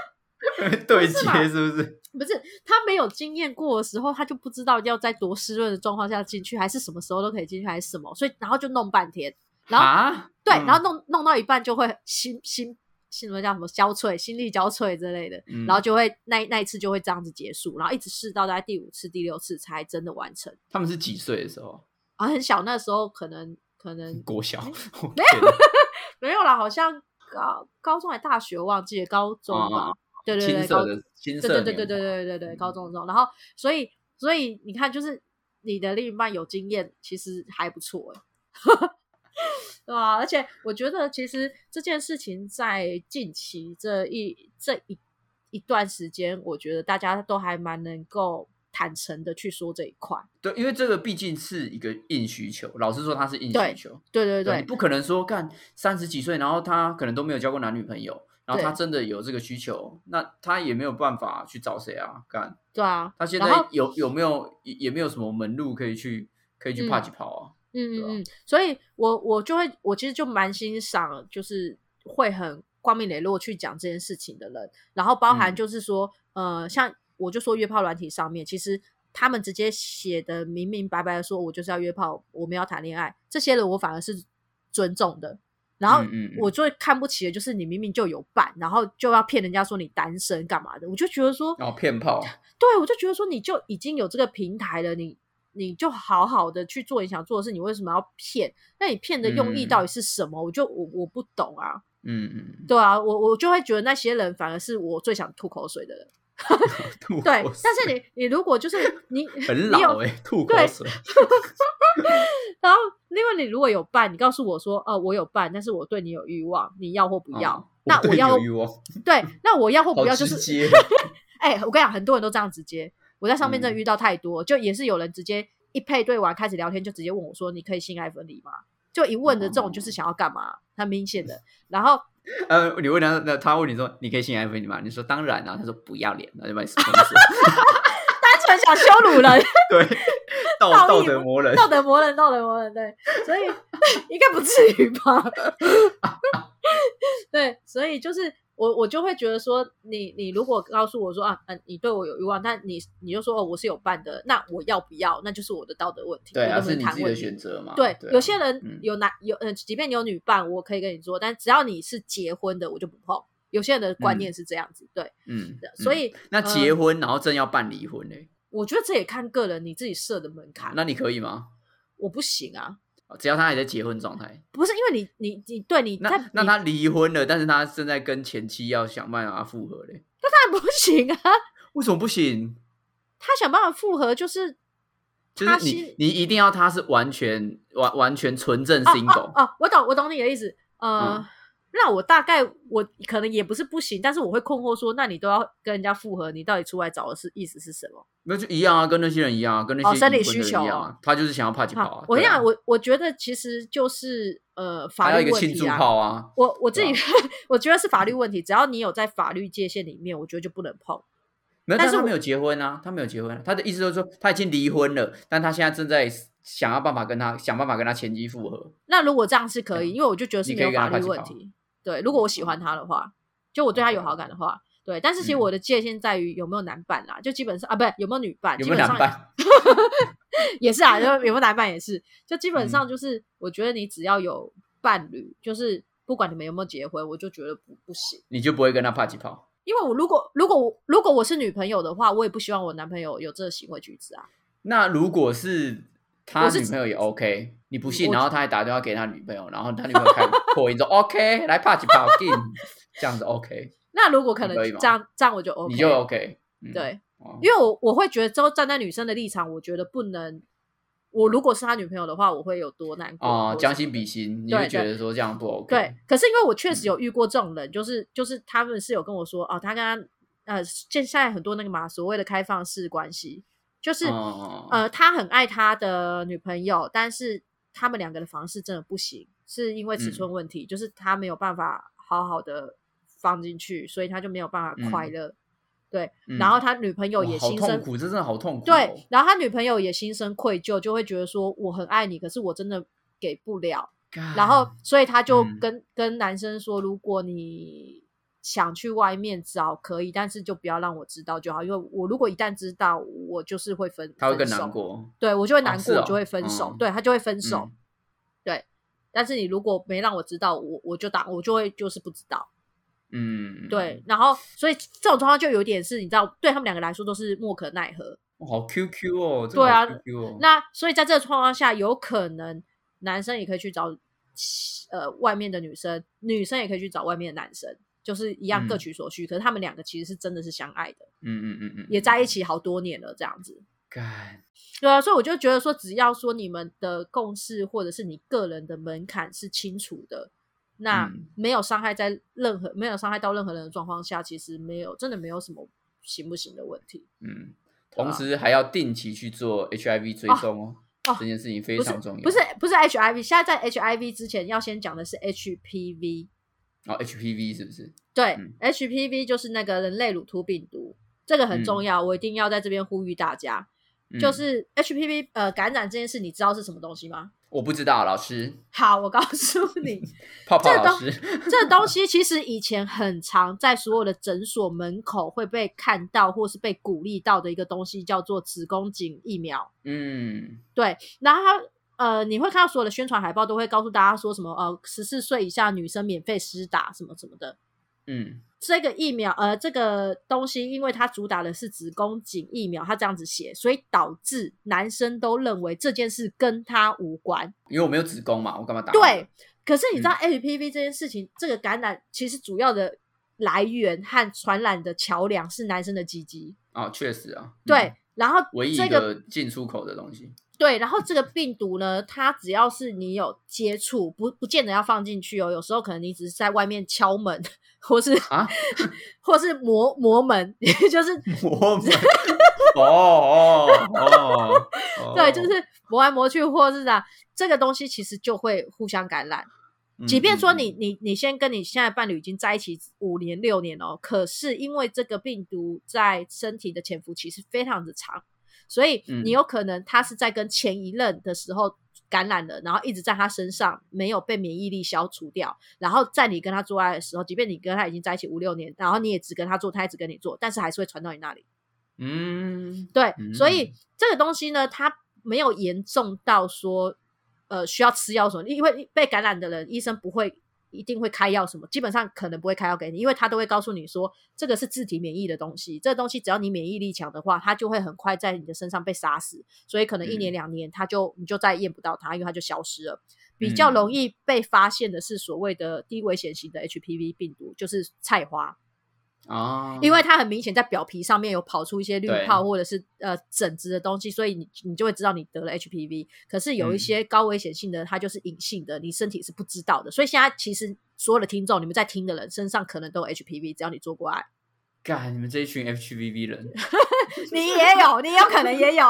Speaker 2: 对接是不是？
Speaker 1: 不是他没有经验过的时候，他就不知道要在多湿润的状况下进去，还是什么时候都可以进去，还是什么，所以然后就弄半天，然后
Speaker 2: 啊，
Speaker 1: 对，
Speaker 2: 嗯
Speaker 1: 然后弄弄到一半就会心心什么叫什么交瘁、心力交瘁之类的，
Speaker 2: 嗯
Speaker 1: 然后就会那那一次就会这样子结束，然后一直试到大概第五次、第六次才真的完成。
Speaker 2: 他们是几岁的时候？
Speaker 1: 啊，很小那时候可能可能
Speaker 2: 国小？
Speaker 1: 没
Speaker 2: 有
Speaker 1: 没有啦，好像高高中还大学忘记了，高中吧。对对对，高
Speaker 2: 青涩的
Speaker 1: 对对对对对对对对，
Speaker 2: 嗯
Speaker 1: 高中的时候，然后所以所以你看，就是你的另一半有经验，其实还不错哎，对啊、而且我觉得，其实这件事情在近期这一这一一段时间，我觉得大家都还蛮能够坦诚的去说这一块。
Speaker 2: 对，因为这个毕竟是一个硬需求，老实说，它是硬需求。
Speaker 1: 对对对
Speaker 2: 你不可能说干三十几岁，然后他可能都没有交过男女朋友，然后他真的有这个需求，那他也没有办法去找谁啊？干，
Speaker 1: 对啊，
Speaker 2: 他现在有有没有也也没有什么门路可以去可以去
Speaker 1: 嗯
Speaker 2: 帕吉跑啊？对啊
Speaker 1: 嗯嗯嗯，所以我我就会，我其实就蛮欣赏，就是会很光明磊落去讲这件事情的人，然后包含
Speaker 2: 嗯。
Speaker 1: 就是说，呃，像我就说约炮软体上面，其实他们直接写的明明白白的说，我就是要约炮，我们要谈恋爱，这些人我反而是尊重的。然后我最看不起的就是你明明就有伴，然后就要骗人家说你单身干嘛的，我就觉得说，
Speaker 2: 然后骗炮，
Speaker 1: 对，我就觉得说，你就已经有这个平台了，你你就好好的去做你想做的事，你为什么要骗？那你骗的用意
Speaker 2: 嗯
Speaker 1: 到底是什么？我就我我不懂啊，
Speaker 2: 嗯嗯，
Speaker 1: 对啊，我我就会觉得那些人反而是我最想吐口水的人。
Speaker 2: 吐
Speaker 1: 对，但是你你如果就是你
Speaker 2: 很
Speaker 1: 你有
Speaker 2: 老哎，吐口
Speaker 1: 对
Speaker 2: 水，
Speaker 1: 然后另外你如果有伴，你告诉我说，哦，我有伴，但是我对你有欲望，你要或不要？
Speaker 2: 哦
Speaker 1: 那我要
Speaker 2: 有欲望，
Speaker 1: 对，那我要或不要就是 哎、我跟你讲，很多人都这样直接。我在上面真的
Speaker 2: 嗯
Speaker 1: 遇到太多，就也是有人直接一配对完开始聊天，就直接问我说：“你可以性爱分离吗？”就一问的这种就是想要干嘛，很明显的。然后
Speaker 2: 呃，你问他，那他问你说你可以性爱分离吗？你说当然啊，他说不要脸，那就把你封死。
Speaker 1: 单纯想羞辱人，
Speaker 2: 对，道道德魔人，
Speaker 1: 道德魔人，道德魔人，对，所以应该不至于吧？对，所以就是我我就会觉得说，你你如果告诉我说啊，嗯，你对我有欲望，但你你就说哦，我是有伴的，那我要不要？那就是我的道德问题，
Speaker 2: 对啊，
Speaker 1: 我能不
Speaker 2: 是你自己的选择嘛。
Speaker 1: 对，
Speaker 2: 啊
Speaker 1: 有些人
Speaker 2: 嗯
Speaker 1: 有男有呃，即便你有女伴，我可以跟你说，但只要你是结婚的，我就不碰。有些人的观念是这样子，对，
Speaker 2: 嗯，嗯
Speaker 1: 所以
Speaker 2: 那
Speaker 1: 呃
Speaker 2: 结婚然后正要办离婚呢，
Speaker 1: 我觉得这也看个人你自己设的门槛。
Speaker 2: 那你可以吗？
Speaker 1: 我不行啊，
Speaker 2: 只要他还在结婚状态，
Speaker 1: 不是因为你你你对你
Speaker 2: 那
Speaker 1: 在
Speaker 2: 那他离婚了，但是他正在跟前妻要想办法复合嘞，
Speaker 1: 当然不行啊，
Speaker 2: 为什么不行？
Speaker 1: 他想办法复合就是
Speaker 2: 就是你你一定要他是完全完完全纯正
Speaker 1: 哦
Speaker 2: single，
Speaker 1: 哦哦，我懂我懂你的意思，呃。
Speaker 2: 嗯
Speaker 1: 那我大概我可能也不是不行，但是我会困惑说，那你都要跟人家复合，你到底出来找的是意思是什么？
Speaker 2: 那就一样啊，跟那些人一样啊，跟那些
Speaker 1: 哦生理需求
Speaker 2: 一样啊，他就是想要帕吉跑啊。
Speaker 1: 我跟你讲，
Speaker 2: 啊
Speaker 1: 我我觉得其实就是呃法律
Speaker 2: 个庆祝
Speaker 1: 问题啊。
Speaker 2: 炮啊，
Speaker 1: 我我自己
Speaker 2: 对
Speaker 1: 我觉得是法律问题，只要你有在法律界限里面，我觉得就不能碰。
Speaker 2: 没有，
Speaker 1: 但是
Speaker 2: 他没有结婚啊，他没有结婚啊、他的意思就是说他已经离婚了，但他现在正在想要办法跟他想办法跟他前妻复合。
Speaker 1: 那如果这样是可以，
Speaker 2: 对
Speaker 1: 因为我就觉得是
Speaker 2: 你可以跟
Speaker 1: 没有法律问题。对，如果我喜欢他的话，就我对他有好感的话，对。但是其实
Speaker 2: 嗯
Speaker 1: 我的界限在于有没有男伴啦，就基本上啊，不是有没有女伴，
Speaker 2: 有没有
Speaker 1: 基本上
Speaker 2: 男伴？
Speaker 1: 也是啊，就有没有男伴也是，就基本
Speaker 2: 嗯
Speaker 1: 上就是我觉得你只要有伴侣，就是不管你们有没有结婚，我就觉得不不行。
Speaker 2: 你就不会跟他帕吉跑？
Speaker 1: 因为我如果如果我如果我是女朋友的话，我也不希望我男朋友有这个行为举止啊。
Speaker 2: 那如果是他女朋友也 OK，你不信，然后他还打电话给他女朋友，然后他女朋友开扩音说 OK，来帕吉跑进，这样子 OK，
Speaker 1: 那如果可能
Speaker 2: 可
Speaker 1: 这样这样我就 OK，
Speaker 2: 你就 OK。嗯，
Speaker 1: 对，
Speaker 2: 哦，
Speaker 1: 因为我我会觉得，之后站在女生的立场，我觉得不能。我如果是他女朋友的话，我会有多难过
Speaker 2: 哦，
Speaker 1: 多什么
Speaker 2: 将心比心，你会觉得说这样不 OK？
Speaker 1: 对，可是因为我确
Speaker 2: 嗯
Speaker 1: 实有遇过这种人，就是就是他们是有跟我说哦，他跟他呃，现现在很多那个嘛所谓的开放式关系，就是、
Speaker 2: 哦
Speaker 1: 呃，他很爱他的女朋友，但是他们两个的房事真的不行，是因为尺
Speaker 2: 嗯
Speaker 1: 寸问题，就是他没有办法好好的放进去，所以他就没有办法快乐。对，
Speaker 2: 嗯
Speaker 1: 然后他女朋友也心生
Speaker 2: 痛苦，这真的好痛苦哦。
Speaker 1: 对，然后他女朋友也心生愧疚，就会觉得说我很爱你，可是我真的给不了。然后，所以他就
Speaker 2: 嗯
Speaker 1: 跟、跟男生说，如果你想去外面找可以，但是就不要让我知道就好，因为我如果一旦知道，我就是会分，
Speaker 2: 他会更难，过。
Speaker 1: 对我就会难过，我就会分手，
Speaker 2: 嗯
Speaker 1: 对他就会分手，
Speaker 2: 嗯
Speaker 1: 对。但是你如果没让我知道，我我就打，我就会就是不知道，
Speaker 2: 嗯，
Speaker 1: 对，然后所以这种状况就有点是，你知道，对他们两个来说都是莫可奈何。
Speaker 2: 哇好 QQ 哦，这
Speaker 1: 对啊
Speaker 2: QQ 哦，
Speaker 1: 那所以在这个状况下，有可能男生也可以去找呃外面的女生，女生也可以去找外面的男生，就是一样
Speaker 2: 嗯
Speaker 1: 各取所需。可是他们两个其实是真的是相爱的，
Speaker 2: 嗯嗯嗯嗯，
Speaker 1: 也在一起好多年了，这样子。
Speaker 2: 干，
Speaker 1: 对啊，所以我就觉得说，只要说你们的共识或者是你个人的门槛是清楚的，那
Speaker 2: 嗯
Speaker 1: 没有伤害在任何没有伤害到任何人的状况下，其实没有真的没有什么行不行的问题。
Speaker 2: 嗯，同时还要定期去做 HIV 追踪哦，
Speaker 1: 哦
Speaker 2: 这件事情非常重要。
Speaker 1: 不是不是 HIV，现在在 HIV 之前要先讲的是 HPV。
Speaker 2: 哦，HPV 是不是？
Speaker 1: 对、
Speaker 2: 嗯
Speaker 1: HPV 就是那个人类乳突病毒，这个很重要，我一定要在这边呼吁大家，
Speaker 2: 嗯
Speaker 1: 就是 HPV 呃感染这件事，你知道是什么东西吗？
Speaker 2: 我不知道，老师，
Speaker 1: 好，我告诉你，
Speaker 2: 泡泡老师，
Speaker 1: 这东西其实以前很常在所有的诊所门口会被看到，或是被鼓励到的一个东西，叫做子宫颈疫苗。
Speaker 2: 嗯
Speaker 1: 对，然后它呃，你会看到所有的宣传海报都会告诉大家说什么呃，十四岁以下女生免费施打什么什么的。
Speaker 2: 嗯
Speaker 1: 这个疫苗，呃，这个东西，因为它主打的是子宫颈疫苗，它这样子写，所以导致男生都认为这件事跟他无关。
Speaker 2: 因为我没有子宫嘛，我干嘛打？
Speaker 1: 对，可是你知道
Speaker 2: 嗯
Speaker 1: HPV 这件事情，这个感染其实主要的来源和传染的桥梁是男生的鸡鸡。
Speaker 2: 哦，确实啊，嗯
Speaker 1: 对，然后
Speaker 2: 唯一一
Speaker 1: 这个
Speaker 2: 个进出口的东西。
Speaker 1: 对，然后这个病毒呢，它只要是你有接触，不不见得要放进去哦。有时候可能你只是在外面敲门，或是
Speaker 2: 啊，
Speaker 1: 或是磨磨门，就是
Speaker 2: 磨门哦哦哦，哦
Speaker 1: 对，就是磨来磨去，或者是啊，这个东西其实就会互相感染。
Speaker 2: 嗯
Speaker 1: 即便说
Speaker 2: 嗯
Speaker 1: 你你你先跟你现在伴侣已经在一起五年六年哦，可是因为这个病毒在身体的潜伏期是非常的长，所以
Speaker 2: 嗯。
Speaker 1: 你有可能他是在跟前一任的时候感染了，然后一直在他身上没有被免疫力消除掉，然后在你跟他做爱的时候，即便你跟他已经在一起五六年，然后你也只跟他做，他也只跟你做，但是还是会传到你那里。
Speaker 2: 嗯。
Speaker 1: 对，
Speaker 2: 嗯
Speaker 1: 所以这个东西呢，它没有严重到说，呃，需要吃药什么，因为被感染的人，医生不会一定会开药什么，基本上可能不会开药给你，因为他都会告诉你说，这个是自体免疫的东西，这个东西只要你免疫力强的话，它就会很快在你的身上被杀死，所以可能一年
Speaker 2: 嗯
Speaker 1: 两年，它就你就再也验不到它，因为它就消失了。比较容易被发现的是所谓的低危险型的 HPV 病毒，就是菜花。
Speaker 2: 啊，
Speaker 1: 因为它很明显在表皮上面有跑出一些滤泡或者是呃疹子的东西，所以你你就会知道你得了 HPV。可是有一
Speaker 2: 嗯
Speaker 1: 些高危险性的，它就是隐性的，你身体是不知道的。所以现在其实所有的听众，你们在听的人身上可能都有 HPV，只要你做过爱，
Speaker 2: 干你们这一群 HPV 人，
Speaker 1: 你也有，你有可能也有。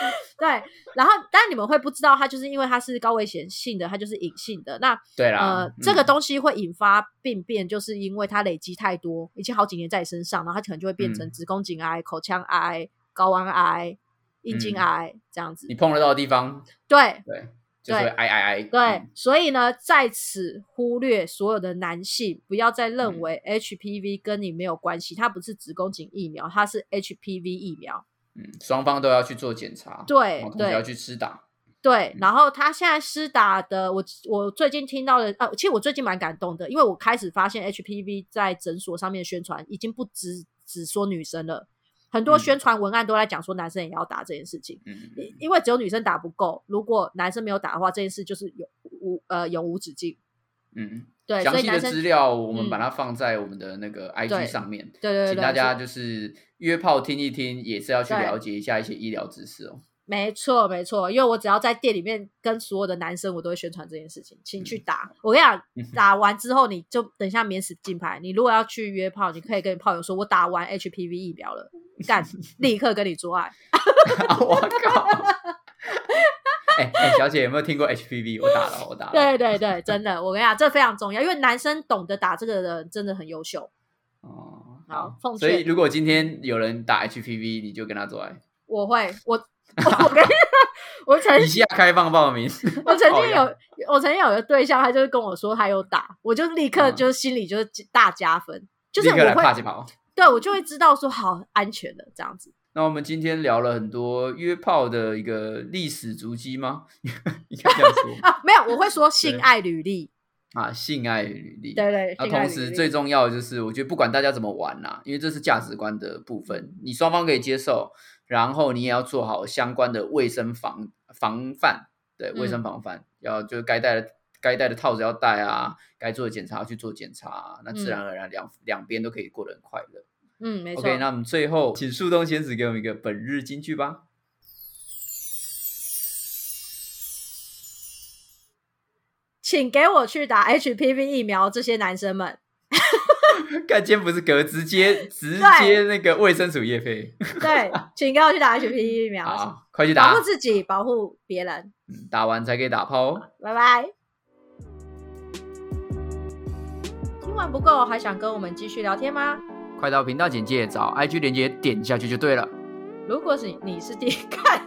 Speaker 1: 对，然后但你们会不知道，它就是因为它是高危险性的，它就是隐性的。那
Speaker 2: 对啦，
Speaker 1: 呃，这个
Speaker 2: 嗯
Speaker 1: 东西会引发病变，就是因为它累积太多，已经好几年在你身上，然后它可能就会变成
Speaker 2: 嗯
Speaker 1: 子宫颈癌、口腔癌、睾丸癌、阴茎
Speaker 2: 嗯
Speaker 1: 癌这样子
Speaker 2: 你。碰得到的地方，
Speaker 1: 对
Speaker 2: 对，就是会挨挨挨，
Speaker 1: 对
Speaker 2: 嗯，
Speaker 1: 所以呢，在此忽略所有的男性，不要再认
Speaker 2: 嗯
Speaker 1: 为 HPV 跟你没有关系，它不是子宫颈疫苗，它是 HPV 疫苗。
Speaker 2: 嗯，双方都要去做检查，
Speaker 1: 对对
Speaker 2: 要去施打，
Speaker 1: 对，然后他现在施打的，我我最近听到的，呃，其实我最近蛮感动的，因为我开始发现 HPV 在诊所上面的宣传已经不只只说女生了，很多
Speaker 2: 嗯
Speaker 1: 宣传文案都在讲说男生也要打这件事情，因因为只有女生打不够，如果男生没有打的话，这件事就是永无呃永无止境。
Speaker 2: 嗯，
Speaker 1: 对，
Speaker 2: 详细的资料我们
Speaker 1: 嗯
Speaker 2: 把它放在我们的那个 IG 上面，
Speaker 1: 对对对对，
Speaker 2: 请大家
Speaker 1: 是
Speaker 2: 就是约炮听一听，也是要去了解一下一些医疗知识哦。
Speaker 1: 没错，没错，因为我只要在店里面跟所有的男生，我都会宣传这件事情，请去打。我跟你讲
Speaker 2: 嗯，
Speaker 1: 打完之后你就等一下免死金牌。你如果要去约炮，你可以跟你炮友说，我打完 HPV 疫苗了，干，立刻跟你做爱。
Speaker 2: 我靠！哎哎，小姐有没有听过 HPV？我打了，我打了。
Speaker 1: 对对对，真的，我跟你讲，这非常重要，因为男生懂得打这个的人真的很优秀。
Speaker 2: 哦，
Speaker 1: 好奉
Speaker 2: 所以
Speaker 1: 劝
Speaker 2: 如果今天有人打 HPV，你就跟他做爱。
Speaker 1: 我会，我我跟你讲，我曾
Speaker 2: 以下开放报名。
Speaker 1: 我曾经有，我曾经有个对象，他就是跟我说他有打，我就立刻
Speaker 2: 嗯
Speaker 1: 就是心里就是大加分，就是
Speaker 2: 立刻来
Speaker 1: 我会
Speaker 2: 起跑。
Speaker 1: 对我就会知道说好安全的这样子。
Speaker 2: 那我们今天聊了很多约炮的一个历史足迹吗？应该这样说。
Speaker 1: 啊，没有，我会说性爱履历，
Speaker 2: 啊，性爱履历。
Speaker 1: 对对，
Speaker 2: 那同时最重要的就是，我觉得不管大家怎么玩啦、因为这是价值观的部分，你双方可以接受，然后你也要做好相关的卫生防防范，对，卫生
Speaker 1: 嗯
Speaker 2: 防范，要就是该戴的该戴的套子要戴啊，该做的检查要去做检查啊、那自
Speaker 1: 嗯
Speaker 2: 然而然两、两边都可以过得很快乐。
Speaker 1: 嗯，没错。
Speaker 2: OK，那我们最后请树洞仙子给我们一个本日金句吧。
Speaker 1: 请给我去打 HPV 疫苗，这些男生们。
Speaker 2: 看，今天不是隔直接 直接那个卫生署业费，
Speaker 1: 对，请给我去打 HPV 疫苗，
Speaker 2: 好，快去打
Speaker 1: 保护，自己，保护别人。
Speaker 2: 嗯打完才可以打炮哦。
Speaker 1: 拜拜。听完不够，还想跟我们继续聊天吗？
Speaker 2: 快到频道简介找 IG 连接点下去就对了。
Speaker 1: 如果是你是第一看。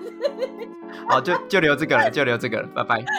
Speaker 2: 好，就就留这个了，就留这个了，拜拜。